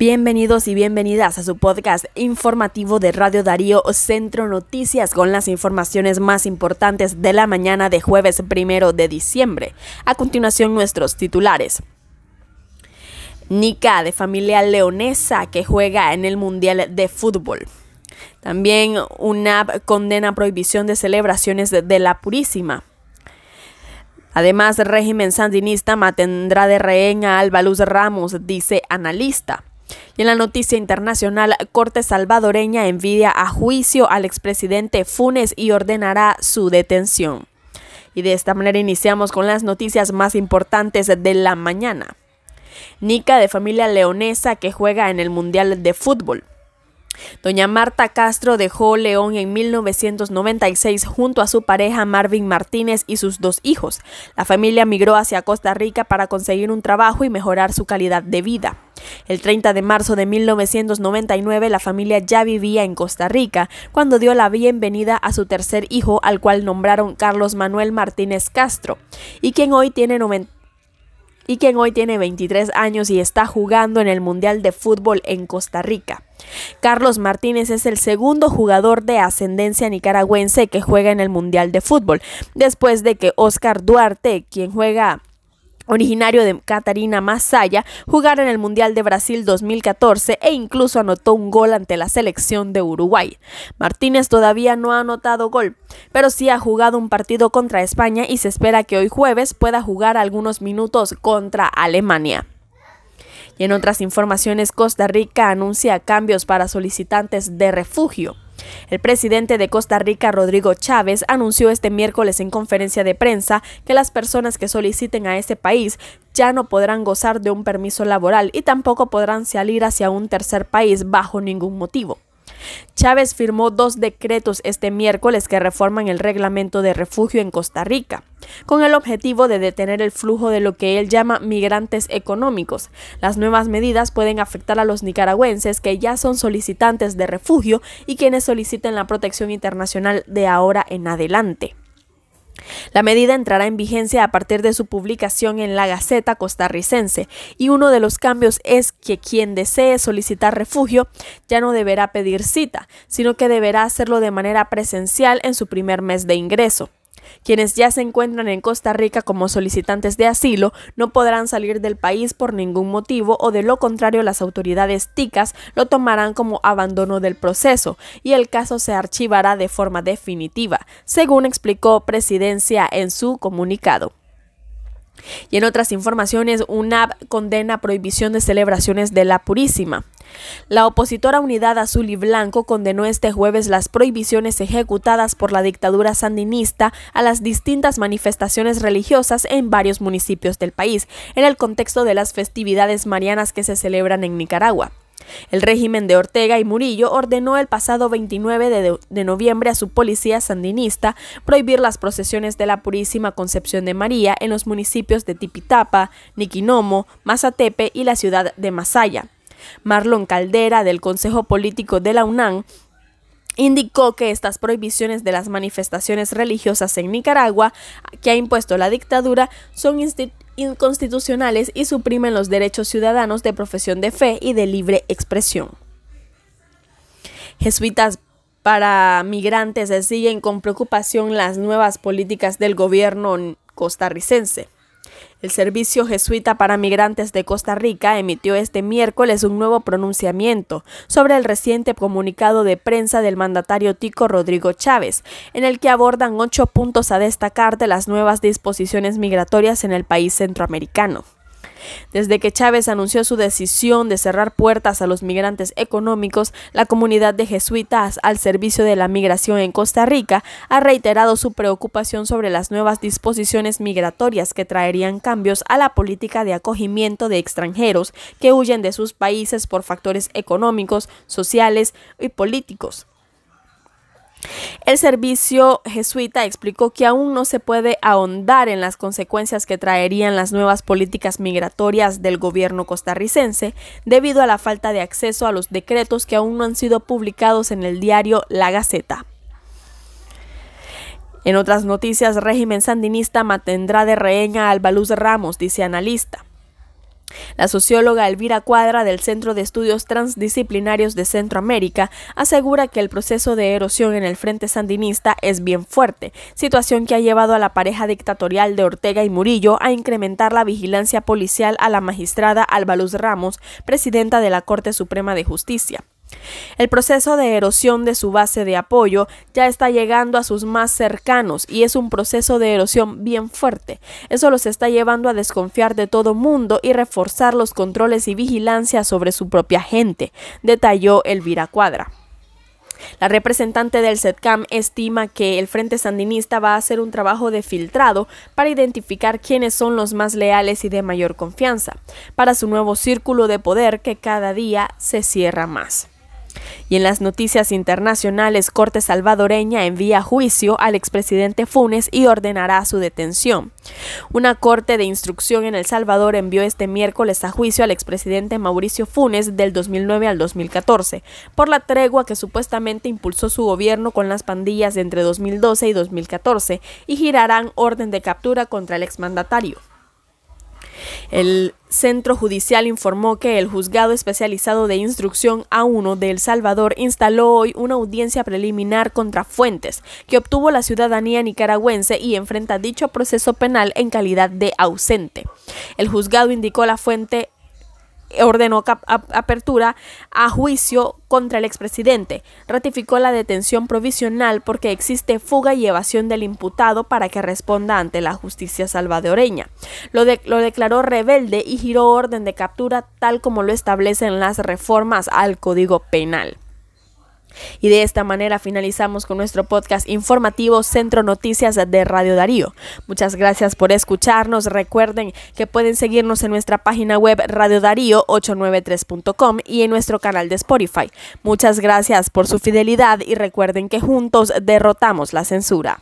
Bienvenidos y bienvenidas a su podcast informativo de Radio Darío Centro Noticias con las informaciones más importantes de la mañana de jueves primero de diciembre. A continuación, nuestros titulares. Nica, de familia leonesa, que juega en el Mundial de Fútbol. También una condena prohibición de celebraciones de la Purísima. Además, régimen sandinista mantendrá de rehén a Albaluz Ramos, dice analista. En la noticia internacional, Corte salvadoreña envidia a juicio al expresidente Funes y ordenará su detención. Y de esta manera iniciamos con las noticias más importantes de la mañana. Nica de familia leonesa que juega en el Mundial de Fútbol. Doña Marta Castro dejó León en 1996 junto a su pareja Marvin Martínez y sus dos hijos. La familia migró hacia Costa Rica para conseguir un trabajo y mejorar su calidad de vida. El 30 de marzo de 1999 la familia ya vivía en Costa Rica cuando dio la bienvenida a su tercer hijo al cual nombraron Carlos Manuel Martínez Castro y quien hoy tiene 90 y quien hoy tiene 23 años y está jugando en el Mundial de Fútbol en Costa Rica. Carlos Martínez es el segundo jugador de ascendencia nicaragüense que juega en el Mundial de Fútbol, después de que Oscar Duarte, quien juega originario de Catarina Masaya, jugara en el Mundial de Brasil 2014 e incluso anotó un gol ante la selección de Uruguay. Martínez todavía no ha anotado gol, pero sí ha jugado un partido contra España y se espera que hoy jueves pueda jugar algunos minutos contra Alemania. Y en otras informaciones, Costa Rica anuncia cambios para solicitantes de refugio. El presidente de Costa Rica, Rodrigo Chávez, anunció este miércoles en conferencia de prensa que las personas que soliciten a ese país ya no podrán gozar de un permiso laboral y tampoco podrán salir hacia un tercer país bajo ningún motivo. Chávez firmó dos decretos este miércoles que reforman el reglamento de refugio en Costa Rica, con el objetivo de detener el flujo de lo que él llama migrantes económicos. Las nuevas medidas pueden afectar a los nicaragüenses que ya son solicitantes de refugio y quienes soliciten la protección internacional de ahora en adelante. La medida entrará en vigencia a partir de su publicación en la Gaceta costarricense y uno de los cambios es que quien desee solicitar refugio ya no deberá pedir cita, sino que deberá hacerlo de manera presencial en su primer mes de ingreso. Quienes ya se encuentran en Costa Rica como solicitantes de asilo no podrán salir del país por ningún motivo o de lo contrario las autoridades ticas lo tomarán como abandono del proceso y el caso se archivará de forma definitiva, según explicó Presidencia en su comunicado. Y en otras informaciones, UNAP condena prohibición de celebraciones de la Purísima. La opositora Unidad Azul y Blanco condenó este jueves las prohibiciones ejecutadas por la dictadura sandinista a las distintas manifestaciones religiosas en varios municipios del país, en el contexto de las festividades marianas que se celebran en Nicaragua. El régimen de Ortega y Murillo ordenó el pasado 29 de, noviembre a su policía sandinista prohibir las procesiones de la Purísima Concepción de María en los municipios de Tipitapa, Niquinomo, Mazatepe y la ciudad de Masaya. Marlon Caldera, del Consejo Político de la UNAM, indicó que estas prohibiciones de las manifestaciones religiosas en Nicaragua que ha impuesto la dictadura son inconstitucionales y suprimen los derechos ciudadanos de profesión de fe y de libre expresión. Jesuitas para migrantes siguen con preocupación las nuevas políticas del gobierno costarricense. El Servicio Jesuita para Migrantes de Costa Rica emitió este miércoles un nuevo pronunciamiento sobre el reciente comunicado de prensa del mandatario tico Rodrigo Chávez, en el que abordan ocho puntos a destacar de las nuevas disposiciones migratorias en el país centroamericano. Desde que Chávez anunció su decisión de cerrar puertas a los migrantes económicos, la comunidad de jesuitas al servicio de la migración en Costa Rica ha reiterado su preocupación sobre las nuevas disposiciones migratorias que traerían cambios a la política de acogimiento de extranjeros que huyen de sus países por factores económicos, sociales y políticos. El servicio jesuita explicó que aún no se puede ahondar en las consecuencias que traerían las nuevas políticas migratorias del gobierno costarricense debido a la falta de acceso a los decretos que aún no han sido publicados en el diario La Gaceta. En otras noticias, régimen sandinista mantendrá de rehén a Albaluz Ramos, dice analista. La socióloga Elvira Cuadra del Centro de Estudios Transdisciplinarios de Centroamérica asegura que el proceso de erosión en el Frente Sandinista es bien fuerte, situación que ha llevado a la pareja dictatorial de Ortega y Murillo a incrementar la vigilancia policial a la magistrada Alba Ramos, presidenta de la Corte Suprema de Justicia. El proceso de erosión de su base de apoyo ya está llegando a sus más cercanos y es un proceso de erosión bien fuerte. Eso los está llevando a desconfiar de todo mundo y reforzar los controles y vigilancia sobre su propia gente, detalló Elvira Cuadra. La representante del SETCAM estima que el Frente Sandinista va a hacer un trabajo de filtrado para identificar quiénes son los más leales y de mayor confianza, para su nuevo círculo de poder que cada día se cierra más. Y en las noticias internacionales, Corte Salvadoreña envía juicio al expresidente Funes y ordenará su detención. Una corte de instrucción en El Salvador envió este miércoles a juicio al expresidente Mauricio Funes del 2009 al 2014 por la tregua que supuestamente impulsó su gobierno con las pandillas entre 2012 y 2014 y girarán orden de captura contra el exmandatario. El Centro Judicial informó que el Juzgado Especializado de Instrucción A1 de El Salvador instaló hoy una audiencia preliminar contra Fuentes, que obtuvo la ciudadanía nicaragüense y enfrenta dicho proceso penal en calidad de ausente. El juzgado indicó la fuente ordenó apertura a juicio contra el expresidente. Ratificó la detención provisional porque existe fuga y evasión del imputado para que responda ante la justicia salvadoreña. Lo, declaró rebelde y giró orden de captura tal como lo establecen las reformas al Código Penal. Y de esta manera finalizamos con nuestro podcast informativo Centro Noticias de Radio Darío. Muchas gracias por escucharnos. Recuerden que pueden seguirnos en nuestra página web radiodarío893.com y en nuestro canal de Spotify. Muchas gracias por su fidelidad y recuerden que juntos derrotamos la censura.